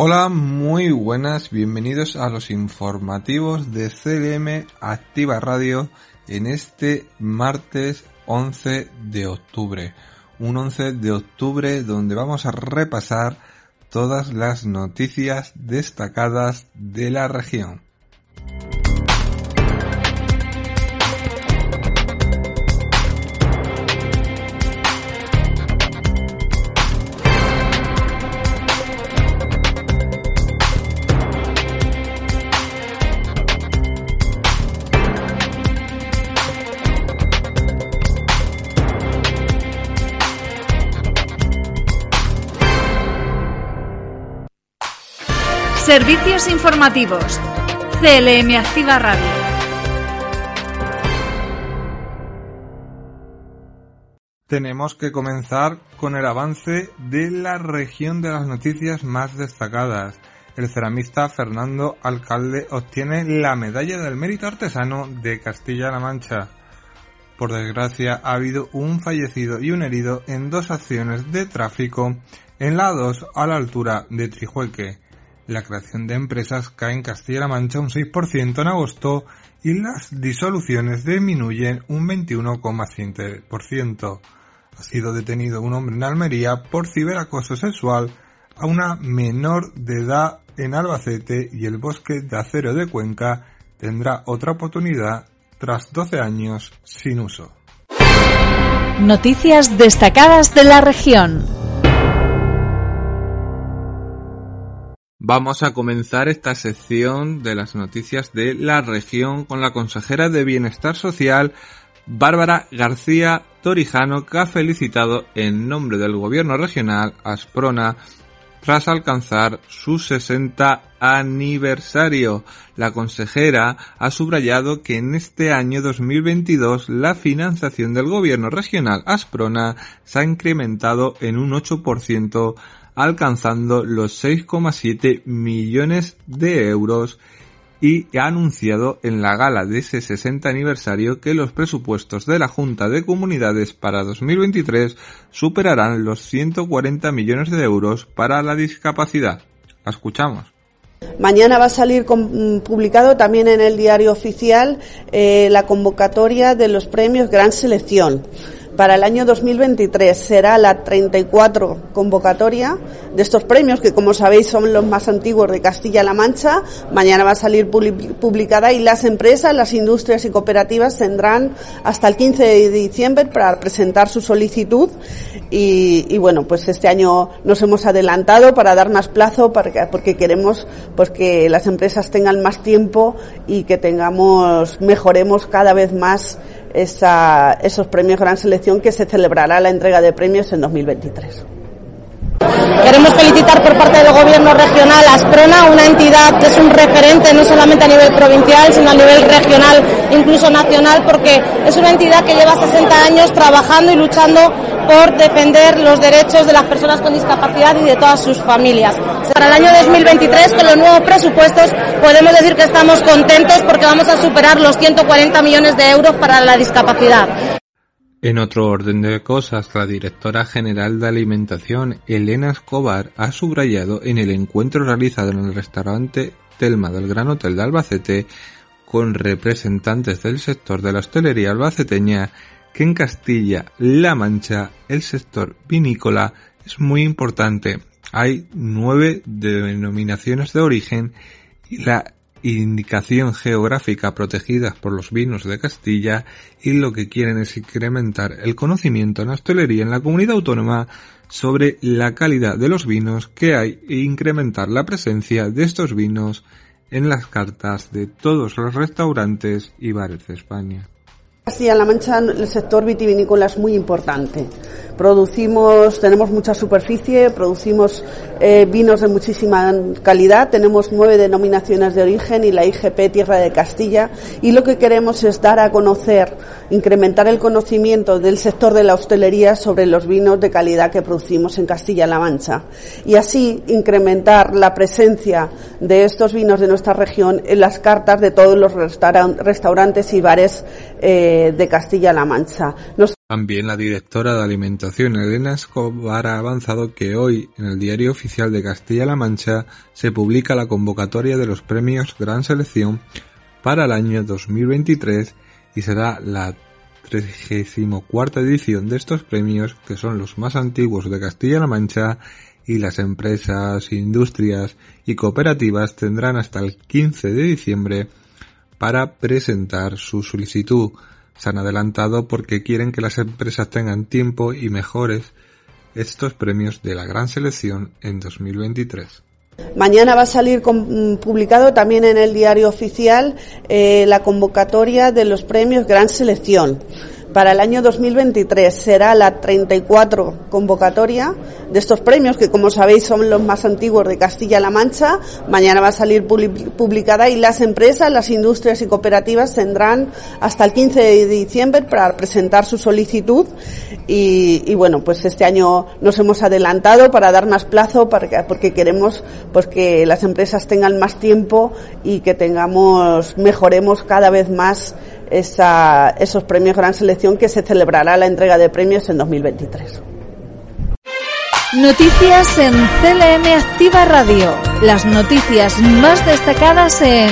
Hola, muy buenas, bienvenidos a los informativos de CLM Activa Radio en este martes 11 de octubre. Un 11 de octubre donde vamos a repasar todas las noticias destacadas de la región. Servicios informativos. CLM Activa Radio. Tenemos que comenzar con el avance de la región de las noticias más destacadas. El ceramista Fernando Alcalde obtiene la medalla del mérito artesano de Castilla-La Mancha. Por desgracia, ha habido un fallecido y un herido en dos acciones de tráfico en la 2 a la altura de Trijueque la creación de empresas cae en Castilla-La Mancha un 6% en agosto y las disoluciones disminuyen un 21,7%. Ha sido detenido un hombre en Almería por ciberacoso sexual a una menor de edad en Albacete y el bosque de acero de Cuenca tendrá otra oportunidad tras 12 años sin uso. Noticias destacadas de la región. Vamos a comenzar esta sección de las noticias de la región con la consejera de Bienestar Social, Bárbara García Torijano, que ha felicitado en nombre del gobierno regional Asprona tras alcanzar su 60 aniversario. La consejera ha subrayado que en este año 2022 la financiación del gobierno regional Asprona se ha incrementado en un 8% alcanzando los 6,7 millones de euros y ha anunciado en la gala de ese 60 aniversario que los presupuestos de la Junta de Comunidades para 2023 superarán los 140 millones de euros para la discapacidad. La escuchamos. Mañana va a salir publicado también en el diario oficial eh, la convocatoria de los premios Gran Selección para el año 2023 será la 34 convocatoria de estos premios, que como sabéis son los más antiguos de Castilla-La Mancha. Mañana va a salir publicada y las empresas, las industrias y cooperativas tendrán hasta el 15 de diciembre para presentar su solicitud. Y, bueno, pues este año nos hemos adelantado para dar más plazo porque queremos pues que las empresas tengan más tiempo y que tengamos, mejoremos cada vez más esa, esos premios Gran Selección que se celebrará la entrega de premios en 2023. Queremos felicitar por parte del Gobierno regional a Asprona, una entidad que es un referente no solamente a nivel provincial, sino a nivel regional, incluso nacional, porque es una entidad que lleva 60 años trabajando y luchando por defender los derechos de las personas con discapacidad y de todas sus familias. Para el año 2023, con los nuevos presupuestos, podemos decir que estamos contentos porque vamos a superar los 140 millones de euros para la discapacidad. En otro orden de cosas, la directora general de alimentación, Elena Escobar, ha subrayado en el encuentro realizado en el restaurante Telma del Gran Hotel de Albacete con representantes del sector de la hostelería albaceteña que en Castilla-La Mancha el sector vinícola es muy importante. Hay nueve denominaciones de origen y la indicación geográfica protegida por los vinos de Castilla y lo que quieren es incrementar el conocimiento en la hostelería en la comunidad autónoma sobre la calidad de los vinos que hay e incrementar la presencia de estos vinos en las cartas de todos los restaurantes y bares de España. Castilla-La Mancha, el sector vitivinícola es muy importante. Producimos, tenemos mucha superficie, producimos eh, vinos de muchísima calidad, tenemos nueve denominaciones de origen y la IGP Tierra de Castilla y lo que queremos es dar a conocer, incrementar el conocimiento del sector de la hostelería sobre los vinos de calidad que producimos en Castilla-La Mancha y así incrementar la presencia de estos vinos de nuestra región en las cartas de todos los restaurantes y bares eh, de Castilla-La Mancha. También la directora de Alimentación Elena Escobar ha avanzado que hoy en el Diario Oficial de Castilla-La Mancha se publica la convocatoria de los premios Gran Selección para el año 2023 y será la 34 edición de estos premios que son los más antiguos de Castilla-La Mancha y las empresas, industrias y cooperativas tendrán hasta el 15 de diciembre para presentar su solicitud se han adelantado porque quieren que las empresas tengan tiempo y mejores estos premios de la gran selección en 2023. Mañana va a salir mm, publicado también en el diario oficial eh, la convocatoria de los premios Gran Selección para el año 2023 será la 34 convocatoria de estos premios, que como sabéis son los más antiguos de Castilla-La Mancha. Mañana va a salir publicada y las empresas, las industrias y cooperativas tendrán hasta el 15 de diciembre para presentar su solicitud. Y, bueno, pues este año nos hemos adelantado para dar más plazo, para porque queremos pues que las empresas tengan más tiempo y que tengamos, mejoremos cada vez más esa, esos premios Gran Selección que se celebrará la entrega de premios en 2023. Noticias en CLM Activa Radio. Las noticias más destacadas en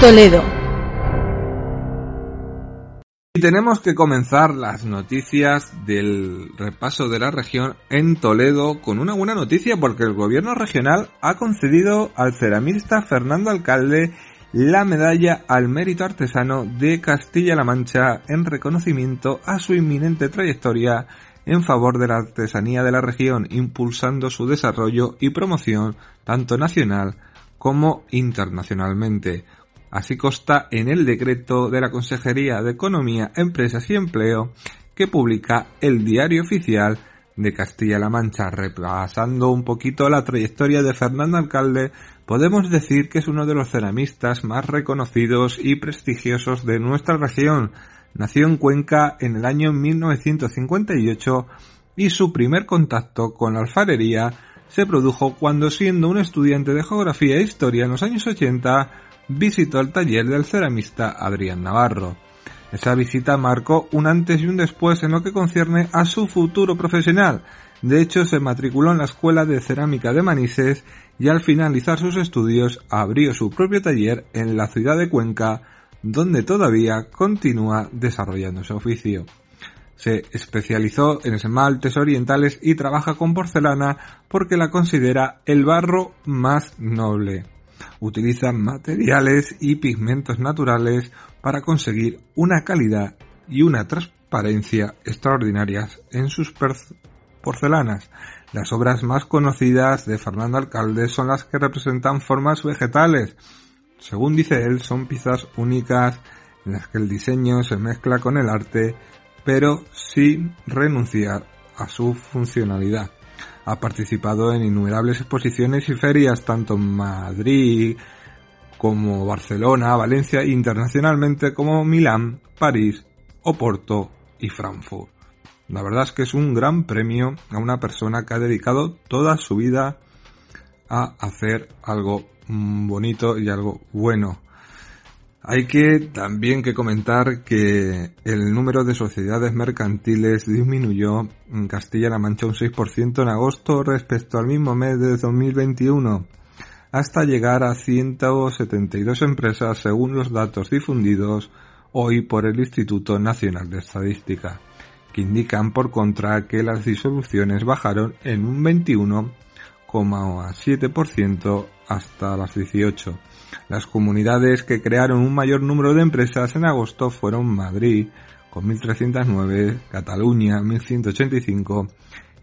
Toledo. Y tenemos que comenzar las noticias del repaso de la región en Toledo con una buena noticia porque el gobierno regional ha concedido al ceramista Fernando Alcalde la medalla al mérito artesano de Castilla-La Mancha en reconocimiento a su inminente trayectoria en favor de la artesanía de la región, impulsando su desarrollo y promoción tanto nacional como internacionalmente. Así consta en el decreto de la Consejería de Economía, Empresas y Empleo que publica el Diario Oficial de Castilla-La Mancha, repasando un poquito la trayectoria de Fernando Alcalde podemos decir que es uno de los ceramistas más reconocidos y prestigiosos de nuestra región. Nació en Cuenca en el año 1958 y su primer contacto con la alfarería se produjo cuando siendo un estudiante de geografía e historia en los años 80 visitó el taller del ceramista Adrián Navarro. Esa visita marcó un antes y un después en lo que concierne a su futuro profesional. De hecho, se matriculó en la Escuela de Cerámica de Manises y al finalizar sus estudios abrió su propio taller en la ciudad de Cuenca, donde todavía continúa desarrollando su oficio. Se especializó en esmaltes orientales y trabaja con porcelana porque la considera el barro más noble. Utiliza materiales y pigmentos naturales para conseguir una calidad y una transparencia extraordinarias en sus porcelanas, las obras más conocidas de Fernando Alcalde son las que representan formas vegetales. Según dice él, son piezas únicas en las que el diseño se mezcla con el arte, pero sin renunciar a su funcionalidad. Ha participado en innumerables exposiciones y ferias tanto en Madrid como Barcelona, Valencia internacionalmente como Milán, París, Oporto y Frankfurt. La verdad es que es un gran premio a una persona que ha dedicado toda su vida a hacer algo bonito y algo bueno. Hay que también que comentar que el número de sociedades mercantiles disminuyó en Castilla-La Mancha un 6% en agosto respecto al mismo mes de 2021, hasta llegar a 172 empresas según los datos difundidos hoy por el Instituto Nacional de Estadística que indican por contra que las disoluciones bajaron en un 21,7% hasta las 18. Las comunidades que crearon un mayor número de empresas en agosto fueron Madrid, con 1.309, Cataluña, 1.185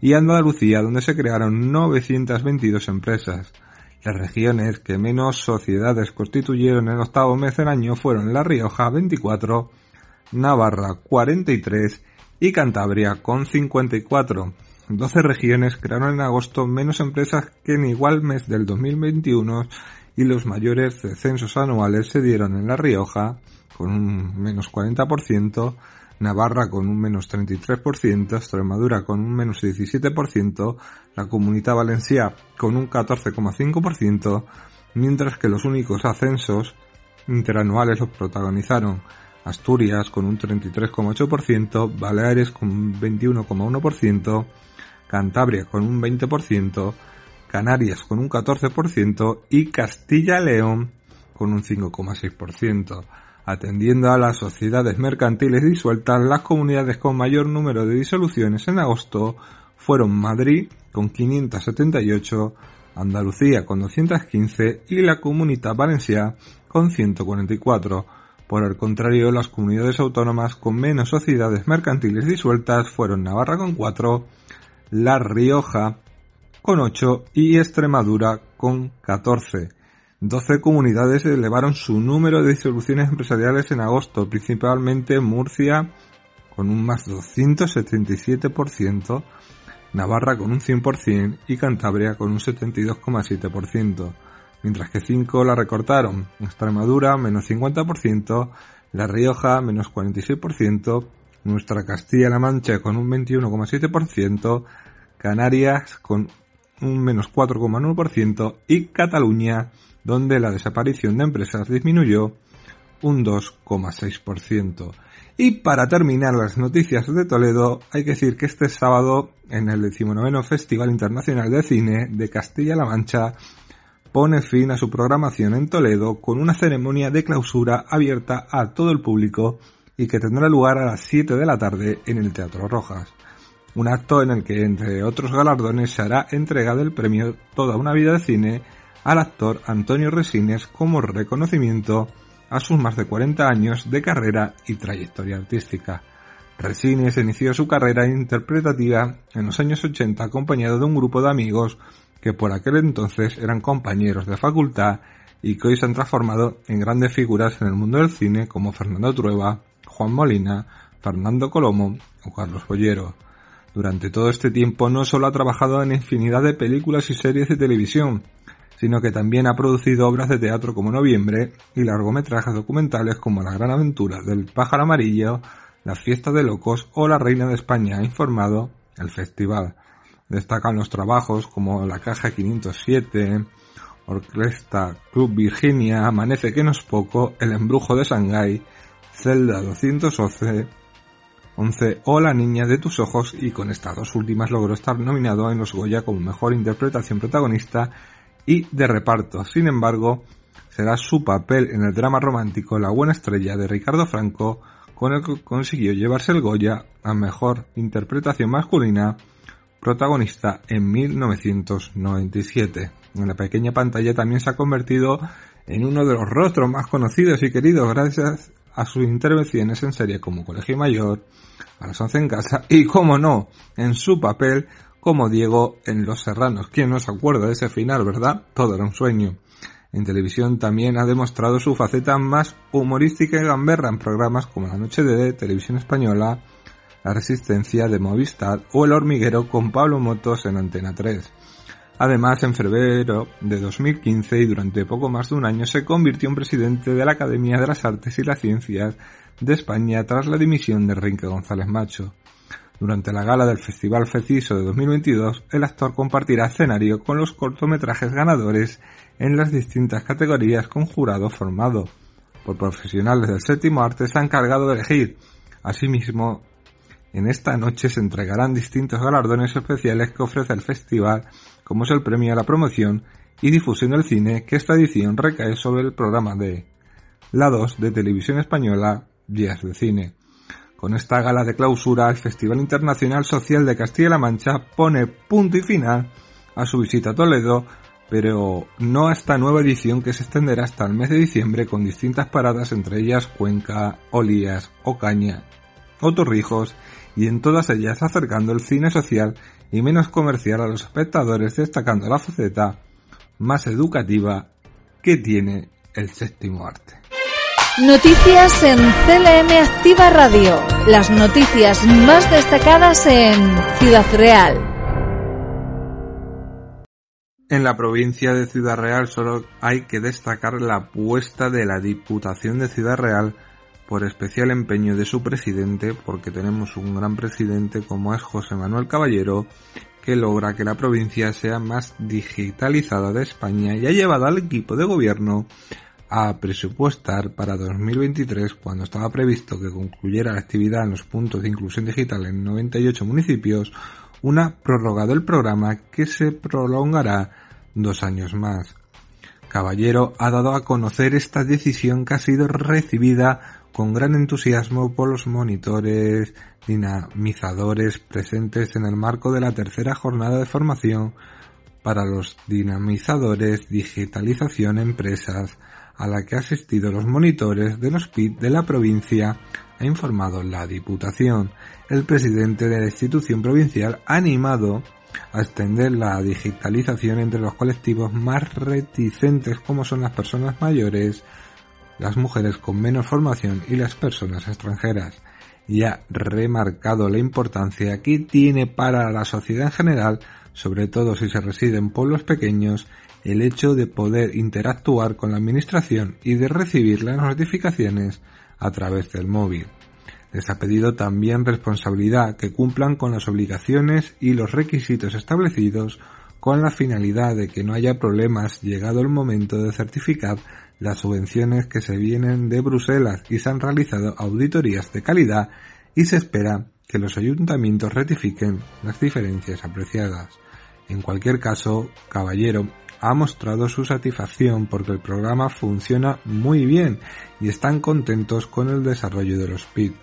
y Andalucía, donde se crearon 922 empresas. Las regiones que menos sociedades constituyeron en el octavo mes del año fueron La Rioja 24, Navarra 43 y Cantabria con 54. 12 regiones crearon en agosto menos empresas que en igual mes del 2021 y los mayores descensos anuales se dieron en La Rioja con un menos 40%, Navarra con un menos 33%, Extremadura con un menos 17%, la Comunidad Valencia con un 14,5%, mientras que los únicos ascensos interanuales los protagonizaron Asturias con un 33,8%, Baleares con un 21,1%, Cantabria con un 20%, Canarias con un 14% y Castilla-León con un 5,6%. Atendiendo a las sociedades mercantiles disueltas, las comunidades con mayor número de disoluciones en agosto fueron Madrid con 578, Andalucía con 215 y la Comunidad Valenciana con 144. Por el contrario, las comunidades autónomas con menos sociedades mercantiles disueltas fueron Navarra con 4, La Rioja con 8 y Extremadura con 14. 12 comunidades elevaron su número de disoluciones empresariales en agosto, principalmente Murcia con un más 277%, Navarra con un 100% y Cantabria con un 72,7%, mientras que 5 la recortaron, Extremadura menos 50%, La Rioja menos 46%, nuestra Castilla-La Mancha con un 21,7%, Canarias con un menos 4,9% y Cataluña donde la desaparición de empresas disminuyó un 2,6%. Y para terminar las noticias de Toledo, hay que decir que este sábado, en el 19 Festival Internacional de Cine de Castilla-La Mancha, pone fin a su programación en Toledo con una ceremonia de clausura abierta a todo el público y que tendrá lugar a las 7 de la tarde en el Teatro Rojas. Un acto en el que, entre otros galardones, se hará entrega del premio Toda una vida de cine al actor Antonio Resines como reconocimiento a sus más de 40 años de carrera y trayectoria artística. Resines inició su carrera interpretativa en los años 80 acompañado de un grupo de amigos que por aquel entonces eran compañeros de facultad y que hoy se han transformado en grandes figuras en el mundo del cine como Fernando Trueba, Juan Molina, Fernando Colomo o Carlos Bollero. Durante todo este tiempo no solo ha trabajado en infinidad de películas y series de televisión, sino que también ha producido obras de teatro como Noviembre y largometrajes documentales como La Gran Aventura del Pájaro Amarillo, La Fiesta de Locos o La Reina de España ha informado el festival. Destacan los trabajos como La Caja 507, Orquesta Club Virginia, Amanece que no es poco, El Embrujo de Shanghái, Zelda 211, 11 o La Niña de tus Ojos y con estas dos últimas logró estar nominado en los Goya como Mejor Interpretación Protagonista y de reparto. Sin embargo, será su papel en el drama romántico La buena estrella de Ricardo Franco con el que consiguió llevarse el Goya a mejor interpretación masculina protagonista en 1997. En la pequeña pantalla también se ha convertido en uno de los rostros más conocidos y queridos gracias a sus intervenciones en series como Colegio Mayor, a las once en casa y, como no, en su papel como Diego en Los Serranos. ¿Quién no se acuerda de ese final, verdad? Todo era un sueño. En televisión también ha demostrado su faceta más humorística y gamberra en programas como La Noche de Televisión Española, La Resistencia de Movistar o El Hormiguero con Pablo Motos en Antena 3. Además, en febrero de 2015 y durante poco más de un año se convirtió en presidente de la Academia de las Artes y las Ciencias de España tras la dimisión de Rinque González Macho. Durante la gala del Festival Feciso de 2022, el actor compartirá escenario con los cortometrajes ganadores en las distintas categorías con jurado formado por profesionales del séptimo arte se han encargado de elegir. Asimismo, en esta noche se entregarán distintos galardones especiales que ofrece el festival, como es el premio a la promoción y difusión del cine, que esta edición recae sobre el programa de la 2 de Televisión Española Días de Cine. Con esta gala de clausura, el Festival Internacional Social de Castilla-La Mancha pone punto y final a su visita a Toledo, pero no a esta nueva edición que se extenderá hasta el mes de diciembre con distintas paradas entre ellas Cuenca, Olías, Ocaña o Torrijos y en todas ellas acercando el cine social y menos comercial a los espectadores destacando la faceta más educativa que tiene el séptimo arte. Noticias en CLM Activa Radio. Las noticias más destacadas en Ciudad Real. En la provincia de Ciudad Real solo hay que destacar la apuesta de la Diputación de Ciudad Real por especial empeño de su presidente, porque tenemos un gran presidente como es José Manuel Caballero, que logra que la provincia sea más digitalizada de España y ha llevado al equipo de gobierno a presupuestar para 2023, cuando estaba previsto que concluyera la actividad en los puntos de inclusión digital en 98 municipios, una prórroga del programa que se prolongará dos años más. Caballero ha dado a conocer esta decisión que ha sido recibida con gran entusiasmo por los monitores dinamizadores presentes en el marco de la tercera jornada de formación para los dinamizadores digitalización empresas a la que asistido los monitores de los PIT de la provincia ha informado la Diputación. El presidente de la institución provincial ha animado a extender la digitalización entre los colectivos más reticentes como son las personas mayores, las mujeres con menos formación y las personas extranjeras y ha remarcado la importancia que tiene para la sociedad en general, sobre todo si se reside en pueblos pequeños, el hecho de poder interactuar con la administración y de recibir las notificaciones a través del móvil. Les ha pedido también responsabilidad que cumplan con las obligaciones y los requisitos establecidos con la finalidad de que no haya problemas llegado el momento de certificar las subvenciones que se vienen de Bruselas y se han realizado auditorías de calidad y se espera que los ayuntamientos rectifiquen las diferencias apreciadas. En cualquier caso, Caballero ha mostrado su satisfacción porque el programa funciona muy bien y están contentos con el desarrollo de los PIB.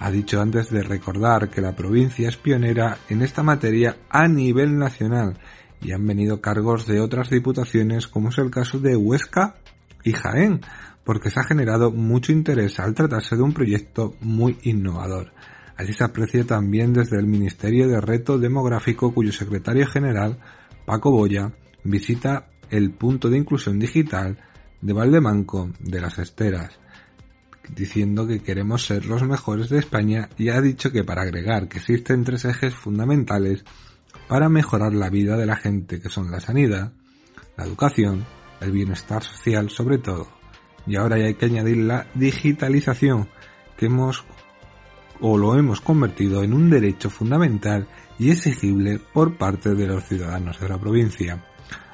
Ha dicho antes de recordar que la provincia es pionera en esta materia a nivel nacional y han venido cargos de otras diputaciones como es el caso de Huesca y Jaén, porque se ha generado mucho interés al tratarse de un proyecto muy innovador. Así se aprecia también desde el Ministerio de Reto Demográfico cuyo secretario general, Paco Boya, visita el punto de inclusión digital de Valdemanco de las Esteras, diciendo que queremos ser los mejores de España y ha dicho que para agregar que existen tres ejes fundamentales para mejorar la vida de la gente que son la sanidad, la educación el bienestar social sobre todo. Y ahora ya hay que añadir la digitalización, que hemos o lo hemos convertido en un derecho fundamental y exigible por parte de los ciudadanos de la provincia.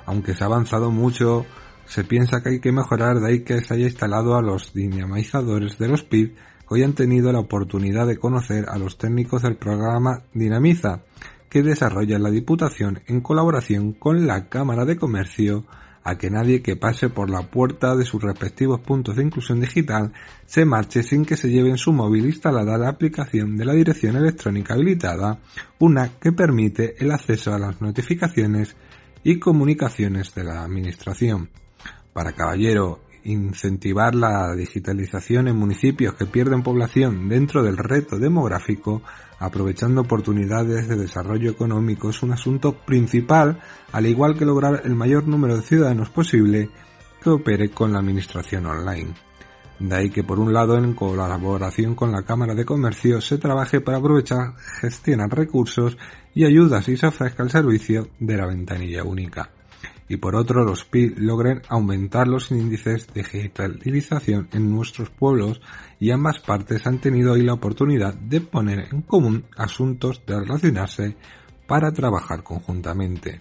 Aunque se ha avanzado mucho, se piensa que hay que mejorar de ahí que se haya instalado a los dinamizadores de los PIB que hoy han tenido la oportunidad de conocer a los técnicos del programa Dinamiza, que desarrolla la Diputación en colaboración con la Cámara de Comercio a que nadie que pase por la puerta de sus respectivos puntos de inclusión digital se marche sin que se lleve en su móvil instalada la aplicación de la dirección electrónica habilitada, una que permite el acceso a las notificaciones y comunicaciones de la Administración. Para Caballero incentivar la digitalización en municipios que pierden población dentro del reto demográfico, aprovechando oportunidades de desarrollo económico, es un asunto principal, al igual que lograr el mayor número de ciudadanos posible que opere con la administración online. De ahí que por un lado en colaboración con la Cámara de Comercio se trabaje para aprovechar, gestionar recursos y ayudas y se ofrezca el servicio de la ventanilla única y por otro los PIB logren aumentar los índices de digitalización en nuestros pueblos y ambas partes han tenido hoy la oportunidad de poner en común asuntos de relacionarse para trabajar conjuntamente.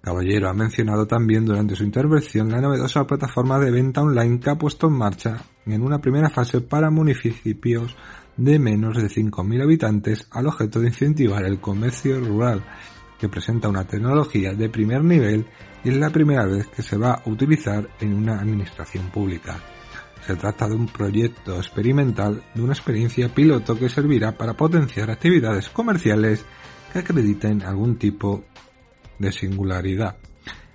Caballero ha mencionado también durante su intervención la novedosa plataforma de venta online que ha puesto en marcha en una primera fase para municipios de menos de 5.000 habitantes al objeto de incentivar el comercio rural que presenta una tecnología de primer nivel y es la primera vez que se va a utilizar en una administración pública. Se trata de un proyecto experimental de una experiencia piloto que servirá para potenciar actividades comerciales que acrediten algún tipo de singularidad.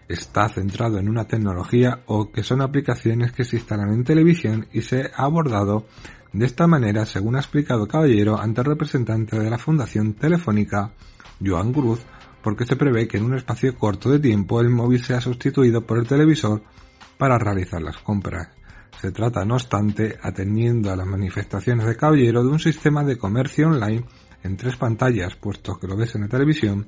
Está centrado en una tecnología o que son aplicaciones que se instalan en televisión y se ha abordado de esta manera, según ha explicado Caballero ante el representante de la Fundación Telefónica, Joan Cruz, porque se prevé que en un espacio corto de tiempo el móvil sea sustituido por el televisor para realizar las compras. Se trata, no obstante, atendiendo a las manifestaciones de Caballero, de un sistema de comercio online en tres pantallas, puesto que lo ves en la televisión,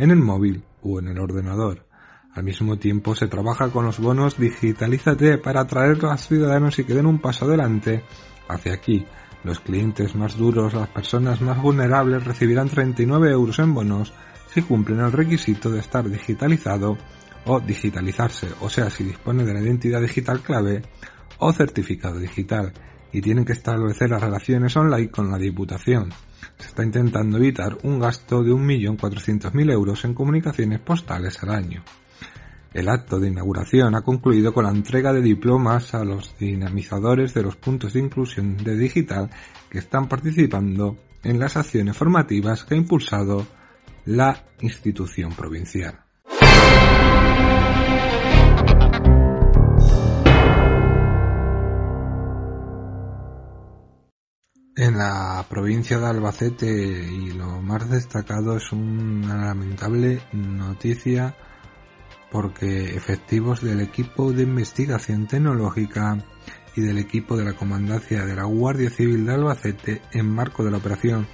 en el móvil o en el ordenador. Al mismo tiempo se trabaja con los bonos Digitalízate para atraer a los ciudadanos y que den un paso adelante hacia aquí. Los clientes más duros, las personas más vulnerables recibirán 39 euros en bonos si cumplen el requisito de estar digitalizado o digitalizarse, o sea, si dispone de la identidad digital clave o certificado digital y tienen que establecer las relaciones online con la Diputación. Se está intentando evitar un gasto de 1.400.000 euros en comunicaciones postales al año. El acto de inauguración ha concluido con la entrega de diplomas a los dinamizadores de los puntos de inclusión de digital que están participando en las acciones formativas que ha impulsado la institución provincial. En la provincia de Albacete y lo más destacado es una lamentable noticia porque efectivos del equipo de investigación tecnológica y del equipo de la comandancia de la Guardia Civil de Albacete en marco de la operación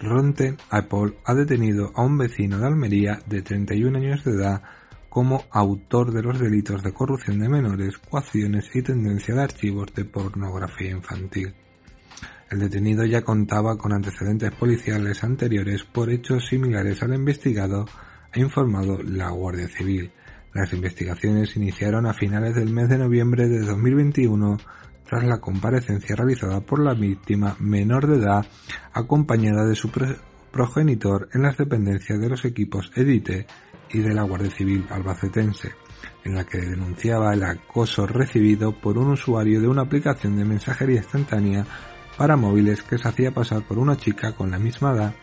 Ronte Apple ha detenido a un vecino de Almería de 31 años de edad como autor de los delitos de corrupción de menores, coacciones y tendencia de archivos de pornografía infantil. El detenido ya contaba con antecedentes policiales anteriores por hechos similares al investigado, ha informado la Guardia Civil. Las investigaciones iniciaron a finales del mes de noviembre de 2021 tras la comparecencia realizada por la víctima menor de edad acompañada de su progenitor en las dependencias de los equipos EDITE y de la Guardia Civil albacetense, en la que denunciaba el acoso recibido por un usuario de una aplicación de mensajería instantánea para móviles que se hacía pasar por una chica con la misma edad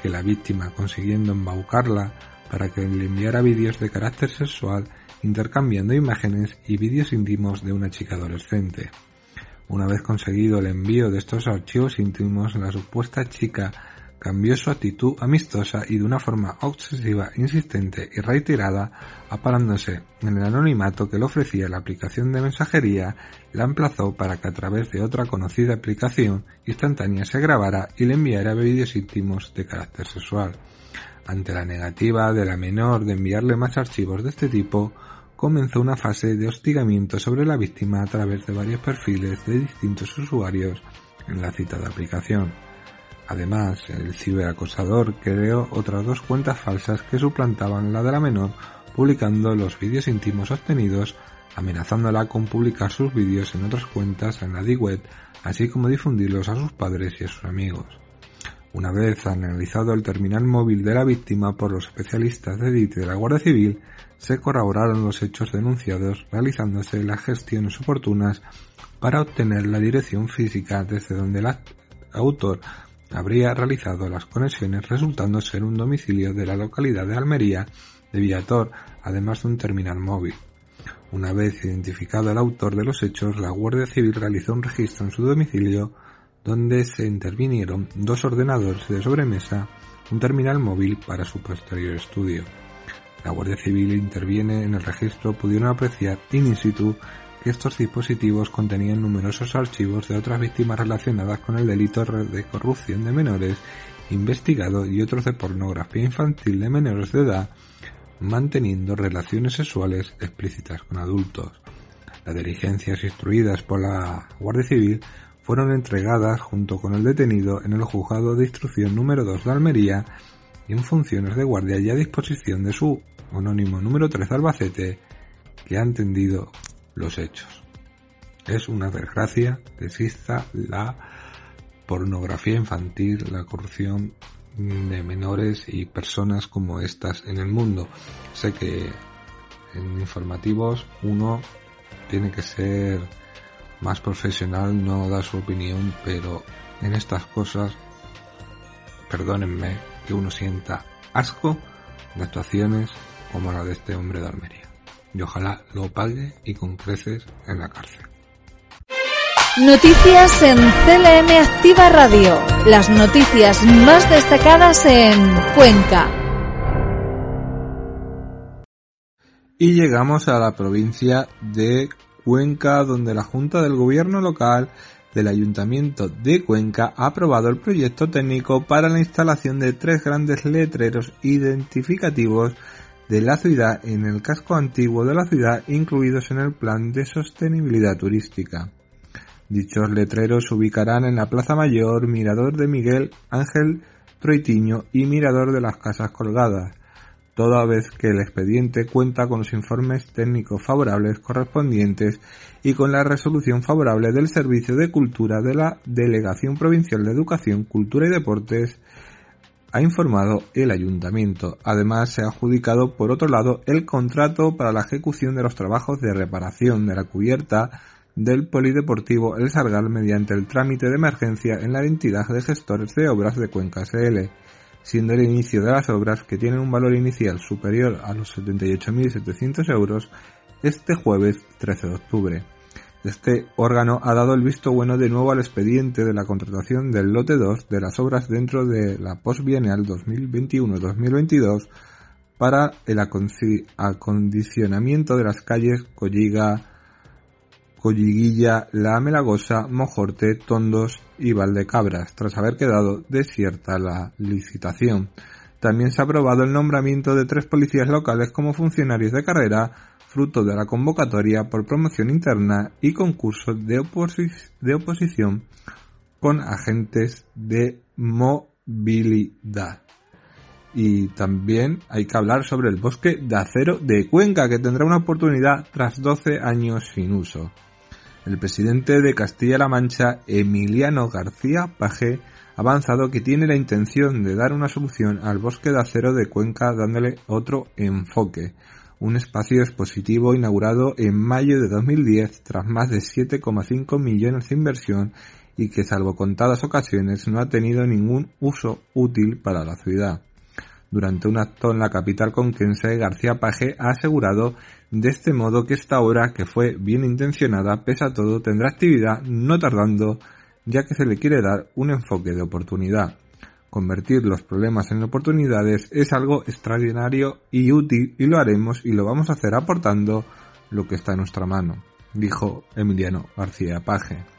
que la víctima, consiguiendo embaucarla para que le enviara vídeos de carácter sexual intercambiando imágenes y vídeos íntimos de una chica adolescente. Una vez conseguido el envío de estos archivos íntimos, la supuesta chica cambió su actitud amistosa y de una forma obsesiva, insistente y reiterada, aparándose en el anonimato que le ofrecía la aplicación de mensajería, la emplazó para que a través de otra conocida aplicación instantánea se grabara y le enviara vídeos íntimos de carácter sexual. Ante la negativa de la menor de enviarle más archivos de este tipo, comenzó una fase de hostigamiento sobre la víctima a través de varios perfiles de distintos usuarios en la citada aplicación. Además, el ciberacosador creó otras dos cuentas falsas que suplantaban la de la menor, publicando los vídeos íntimos obtenidos, amenazándola con publicar sus vídeos en otras cuentas en la D-Web, así como difundirlos a sus padres y a sus amigos. Una vez analizado el terminal móvil de la víctima por los especialistas de DIT de la Guardia Civil, se corroboraron los hechos denunciados, realizándose las gestiones oportunas para obtener la dirección física desde donde el autor habría realizado las conexiones resultando ser un domicilio de la localidad de Almería de Villator, además de un terminal móvil. Una vez identificado el autor de los hechos, la Guardia Civil realizó un registro en su domicilio donde se intervinieron dos ordenadores de sobremesa, un terminal móvil para su posterior estudio. La Guardia Civil interviene en el registro, pudieron apreciar in situ que estos dispositivos contenían numerosos archivos de otras víctimas relacionadas con el delito de corrupción de menores investigado y otros de pornografía infantil de menores de edad, manteniendo relaciones sexuales explícitas con adultos. Las diligencias instruidas por la Guardia Civil fueron entregadas junto con el detenido en el juzgado de instrucción número 2 de Almería en funciones de guardia y a disposición de su anónimo número 3 de Albacete que ha entendido los hechos. Es una desgracia que exista la pornografía infantil, la corrupción de menores y personas como estas en el mundo. Sé que en informativos uno tiene que ser más profesional, no da su opinión, pero en estas cosas, perdónenme que uno sienta asco de actuaciones como la de este hombre de Almería y ojalá lo pague y con creces en la cárcel. Noticias en CLM Activa Radio. Las noticias más destacadas en Cuenca. Y llegamos a la provincia de Cuenca, donde la Junta del Gobierno local del Ayuntamiento de Cuenca ha aprobado el proyecto técnico para la instalación de tres grandes letreros identificativos de la ciudad en el casco antiguo de la ciudad incluidos en el plan de sostenibilidad turística. Dichos letreros se ubicarán en la Plaza Mayor, Mirador de Miguel Ángel Troitiño y Mirador de las Casas Colgadas, toda vez que el expediente cuenta con los informes técnicos favorables correspondientes y con la resolución favorable del Servicio de Cultura de la Delegación Provincial de Educación, Cultura y Deportes, ha informado el ayuntamiento. Además, se ha adjudicado, por otro lado, el contrato para la ejecución de los trabajos de reparación de la cubierta del Polideportivo El Sargal mediante el trámite de emergencia en la entidad de gestores de obras de Cuenca SL siendo el inicio de las obras, que tienen un valor inicial superior a los 78.700 euros, este jueves 13 de octubre. Este órgano ha dado el visto bueno de nuevo al expediente de la contratación del lote 2 de las obras dentro de la postbienal 2021-2022 para el acondicionamiento de las calles Colliga, Colliguilla, La Melagosa, Mojorte, Tondos y Valdecabras, tras haber quedado desierta la licitación. También se ha aprobado el nombramiento de tres policías locales como funcionarios de carrera, fruto de la convocatoria por promoción interna y concurso de, oposición con agentes de movilidad. Y también hay que hablar sobre el bosque de acero de Cuenca, que tendrá una oportunidad tras 12 años sin uso. El presidente de Castilla-La Mancha, Emiliano García Paje, ha avanzado que tiene la intención de dar una solución al bosque de acero de Cuenca dándole otro enfoque, un espacio expositivo inaugurado en mayo de 2010 tras más de 7,5 millones de inversión y que salvo contadas ocasiones no ha tenido ningún uso útil para la ciudad. Durante un acto en la capital conquense, García Paje ha asegurado de este modo que esta obra, que fue bien intencionada, pese a todo, tendrá actividad no tardando, ya que se le quiere dar un enfoque de oportunidad. Convertir los problemas en oportunidades es algo extraordinario y útil y lo haremos y lo vamos a hacer aportando lo que está en nuestra mano, dijo Emiliano García Paje.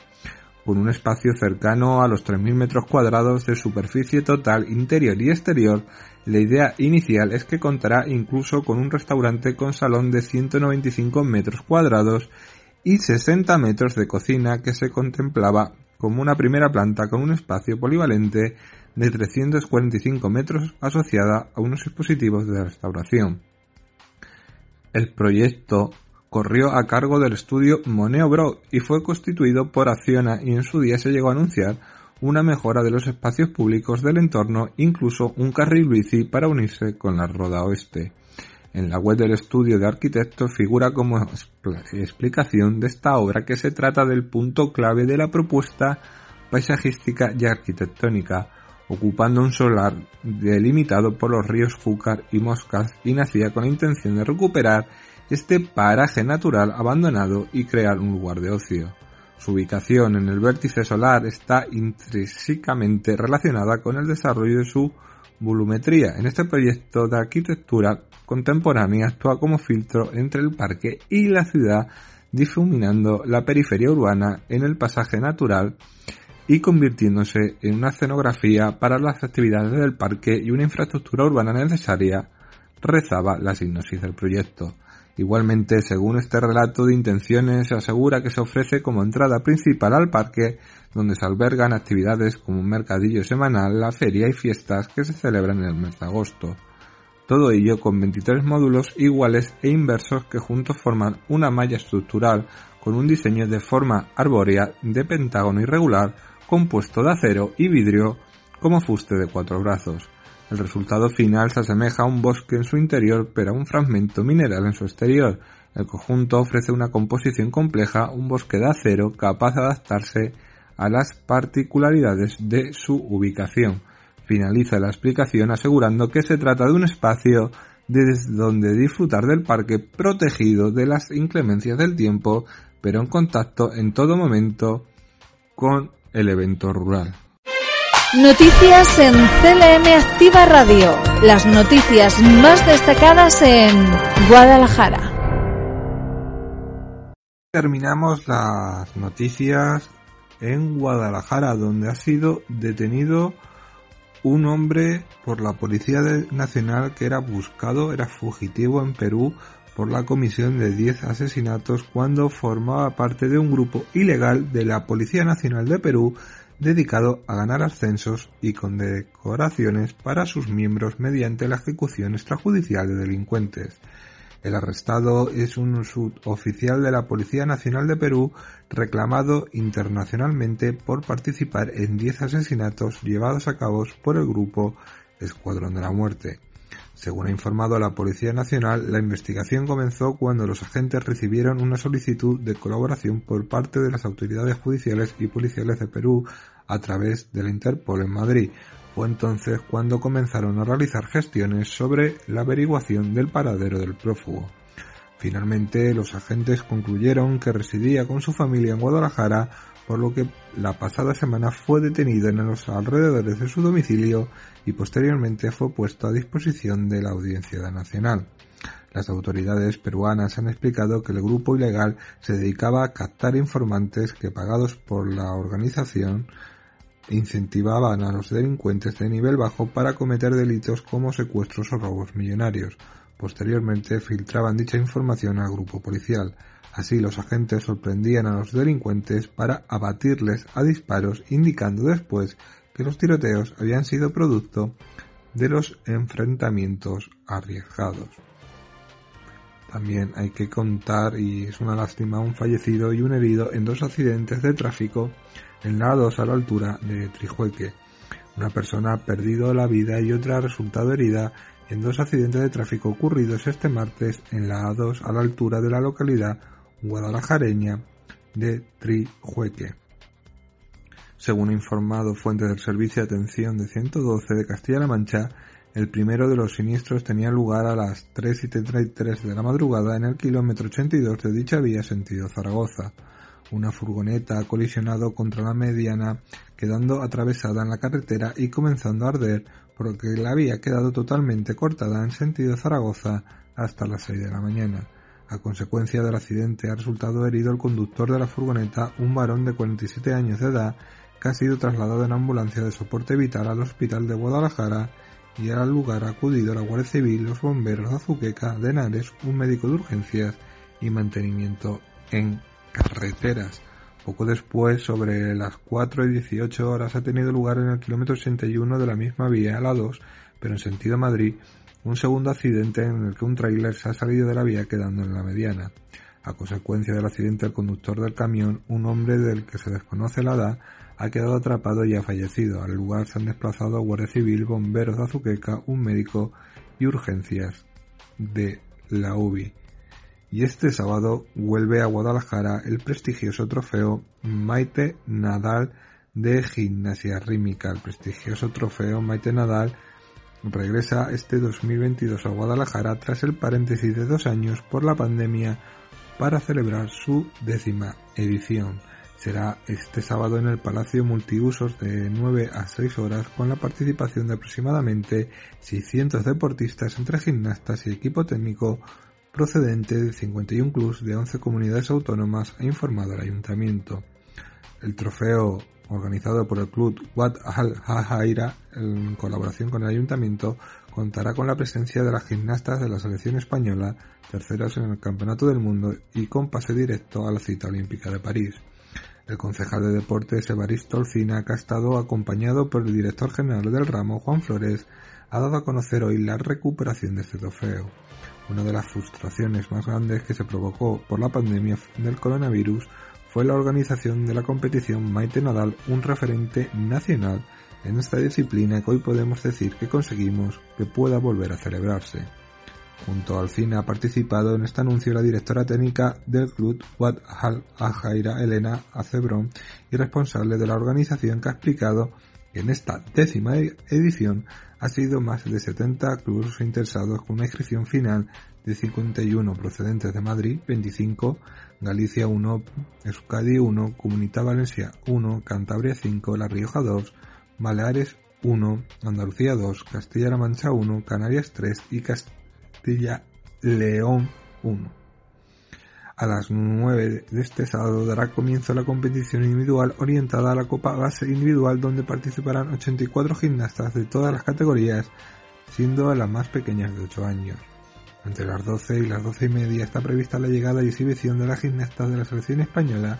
Con un espacio cercano a los 3.000 metros cuadrados de superficie total interior y exterior, la idea inicial es que contará incluso con un restaurante con salón de 195 metros cuadrados y 60 metros de cocina que se contemplaba como una primera planta con un espacio polivalente de 345 metros asociada a unos dispositivos de restauración. El proyecto corrió a cargo del estudio Moneo Bro y fue constituido por Acciona y en su día se llegó a anunciar una mejora de los espacios públicos del entorno, incluso un carril bici para unirse con la Roda Oeste. En la web del estudio de arquitectos figura como explicación de esta obra que se trata del punto clave de la propuesta paisajística y arquitectónica, ocupando un solar delimitado por los ríos Júcar y Moscas y nacía con la intención de recuperar este paraje natural abandonado y crear un lugar de ocio. Su ubicación en el vértice solar está intrínsecamente relacionada con el desarrollo de su volumetría. En este proyecto de arquitectura contemporánea actúa como filtro entre el parque y la ciudad, difuminando la periferia urbana en el pasaje natural y convirtiéndose en una escenografía para las actividades del parque y una infraestructura urbana necesaria, rezaba la sinopsis del proyecto. Igualmente, según este relato de intenciones, se asegura que se ofrece como entrada principal al parque, donde se albergan actividades como un mercadillo semanal, la feria y fiestas que se celebran en el mes de agosto. Todo ello con 23 módulos iguales e inversos que juntos forman una malla estructural con un diseño de forma arbórea de pentágono irregular compuesto de acero y vidrio como fuste de cuatro brazos. El resultado final se asemeja a un bosque en su interior, pero a un fragmento mineral en su exterior. El conjunto ofrece una composición compleja, un bosque de acero capaz de adaptarse a las particularidades de su ubicación. Finaliza la explicación asegurando que se trata de un espacio desde donde disfrutar del parque protegido de las inclemencias del tiempo, pero en contacto en todo momento con el evento rural. Noticias en CLM Activa Radio. Las noticias más destacadas en Guadalajara. Terminamos las noticias en Guadalajara, donde ha sido detenido un hombre por la Policía Nacional que era buscado, era fugitivo en Perú por la comisión de 10 asesinatos cuando formaba parte de un grupo ilegal de la Policía Nacional de Perú dedicado a ganar ascensos y condecoraciones para sus miembros mediante la ejecución extrajudicial de delincuentes. El arrestado es un suboficial de la Policía Nacional de Perú reclamado internacionalmente por participar en 10 asesinatos llevados a cabo por el grupo Escuadrón de la Muerte. Según ha informado la Policía Nacional, la investigación comenzó cuando los agentes recibieron una solicitud de colaboración por parte de las autoridades judiciales y policiales de Perú a través de la Interpol en Madrid. Fue entonces cuando comenzaron a realizar gestiones sobre la averiguación del paradero del prófugo. Finalmente, los agentes concluyeron que residía con su familia en Guadalajara, por lo que la pasada semana fue detenido en los alrededores de su domicilio y posteriormente fue puesto a disposición de la Audiencia Nacional. Las autoridades peruanas han explicado que el grupo ilegal se dedicaba a captar informantes que pagados por la organización incentivaban a los delincuentes de nivel bajo para cometer delitos como secuestros o robos millonarios. Posteriormente filtraban dicha información al grupo policial. Así los agentes sorprendían a los delincuentes para abatirles a disparos, indicando después que los tiroteos habían sido producto de los enfrentamientos arriesgados. También hay que contar, y es una lástima, un fallecido y un herido en dos accidentes de tráfico en la A2 a la altura de Trijueque. Una persona ha perdido la vida y otra ha resultado herida en dos accidentes de tráfico ocurridos este martes en la A2 a la altura de la localidad guadalajareña de Trijueque. Según informado fuentes del Servicio de Atención de 112 de Castilla-La Mancha, el primero de los siniestros tenía lugar a las 3 y 33 de la madrugada en el kilómetro 82 de dicha vía sentido Zaragoza. Una furgoneta ha colisionado contra la mediana, quedando atravesada en la carretera y comenzando a arder porque la había quedado totalmente cortada en sentido Zaragoza hasta las 6 de la mañana. A consecuencia del accidente ha resultado herido el conductor de la furgoneta, un varón de 47 años de edad, que ha sido trasladado en ambulancia de soporte vital al hospital de Guadalajara y al lugar ha acudido la Guardia Civil, los bomberos de Azuqueca, de Henares, un médico de urgencias y mantenimiento en carreteras. Poco después, sobre las 4 y 18 horas, ha tenido lugar en el kilómetro 81 de la misma vía, la 2, pero en sentido Madrid, un segundo accidente en el que un tráiler se ha salido de la vía quedando en la mediana. A consecuencia del accidente, el conductor del camión, un hombre del que se desconoce la edad, ha quedado atrapado y ha fallecido. Al lugar se han desplazado Guardia Civil, bomberos de Azuqueca, un médico y urgencias de la UBI. Y este sábado vuelve a Guadalajara el prestigioso trofeo Maite Nadal de gimnasia rítmica. El prestigioso trofeo Maite Nadal regresa este 2022 a Guadalajara tras el paréntesis de dos años por la pandemia para celebrar su décima edición será este sábado en el Palacio Multiusos de 9 a 6 horas con la participación de aproximadamente 600 deportistas entre gimnastas y equipo técnico procedente de 51 clubes de 11 comunidades autónomas, ha informado el ayuntamiento. El trofeo organizado por el club Wat Al Hajaira en colaboración con el ayuntamiento contará con la presencia de las gimnastas de la selección española, terceras en el Campeonato del Mundo y con pase directo a la cita olímpica de París. El concejal de deportes Evaristo Olcina, que ha estado acompañado por el director general del ramo, Juan Flores, ha dado a conocer hoy la recuperación de este trofeo. Una de las frustraciones más grandes que se provocó por la pandemia del coronavirus fue la organización de la competición Maite Nadal, un referente nacional en esta disciplina que hoy podemos decir que conseguimos que pueda volver a celebrarse. Junto al cine ha participado en este anuncio la directora técnica del club Wat Al Ajaira Elena Acebrón y responsable de la organización que ha explicado en esta décima edición ha sido más de 70 clubes interesados con una inscripción final de 51 procedentes de Madrid, 25, Galicia 1, Euskadi 1, Comunidad Valencia 1, Cantabria 5, La Rioja 2, Baleares 1, Andalucía 2, Castilla-La Mancha 1, Canarias 3 y Castilla Castilla León 1. A las 9 de este sábado dará comienzo la competición individual orientada a la Copa Base Individual donde participarán 84 gimnastas de todas las categorías, siendo las más pequeñas de 8 años. Entre las 12 y las 12 y media está prevista la llegada y exhibición de las gimnastas de la selección española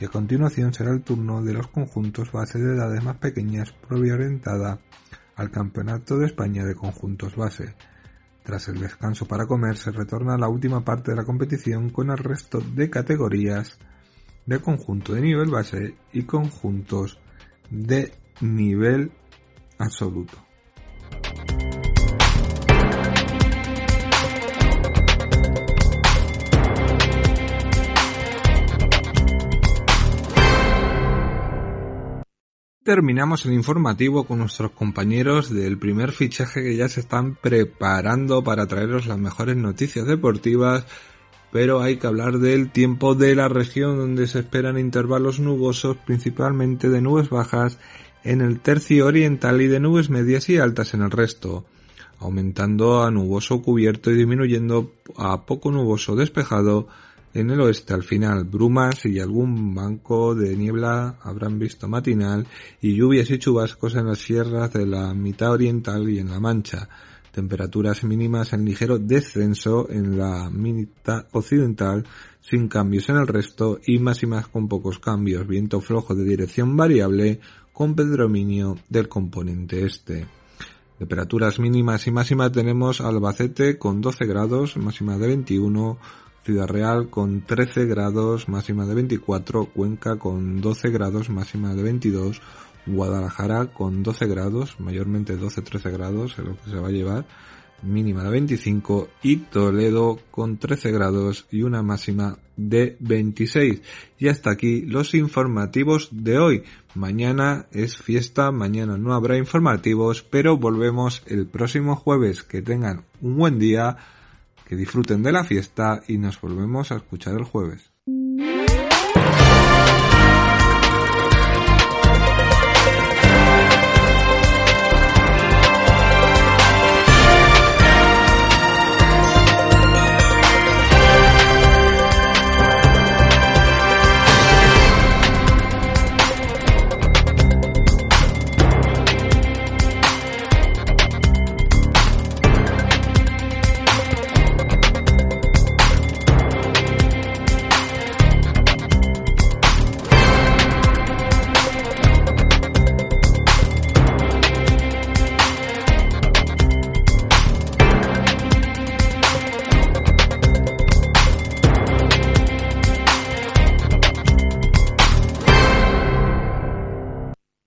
y a continuación será el turno de los conjuntos base de edades más pequeñas previa orientada al Campeonato de España de Conjuntos Base. Tras el descanso para comer se retorna a la última parte de la competición con el resto de categorías de conjunto de nivel base y conjuntos de nivel absoluto. Terminamos el informativo con nuestros compañeros del primer fichaje que ya se están preparando para traeros las mejores noticias deportivas, pero hay que hablar del tiempo de la región donde se esperan intervalos nubosos, principalmente de nubes bajas en el tercio oriental y de nubes medias y altas en el resto, aumentando a nuboso cubierto y disminuyendo a poco nuboso despejado en el oeste al final, brumas y algún banco de niebla habrán visto matinal y lluvias y chubascos en las sierras de la mitad oriental y en la mancha. Temperaturas mínimas en ligero descenso en la mitad occidental sin cambios en el resto y máximas con pocos cambios. Viento flojo de dirección variable con predominio del componente este. Temperaturas mínimas y máximas tenemos Albacete con 12 grados, máxima de 21, Ciudad Real con 13 grados, máxima de 24, Cuenca con 12 grados, máxima de 22, Guadalajara con 12 grados, mayormente 12-13 grados es lo que se va a llevar, mínima de 25 y Toledo con 13 grados y una máxima de 26. Y hasta aquí los informativos de hoy. Mañana es fiesta, mañana no habrá informativos, pero volvemos el próximo jueves. Que tengan un buen día que disfruten de la fiesta y nos volvemos a escuchar el jueves.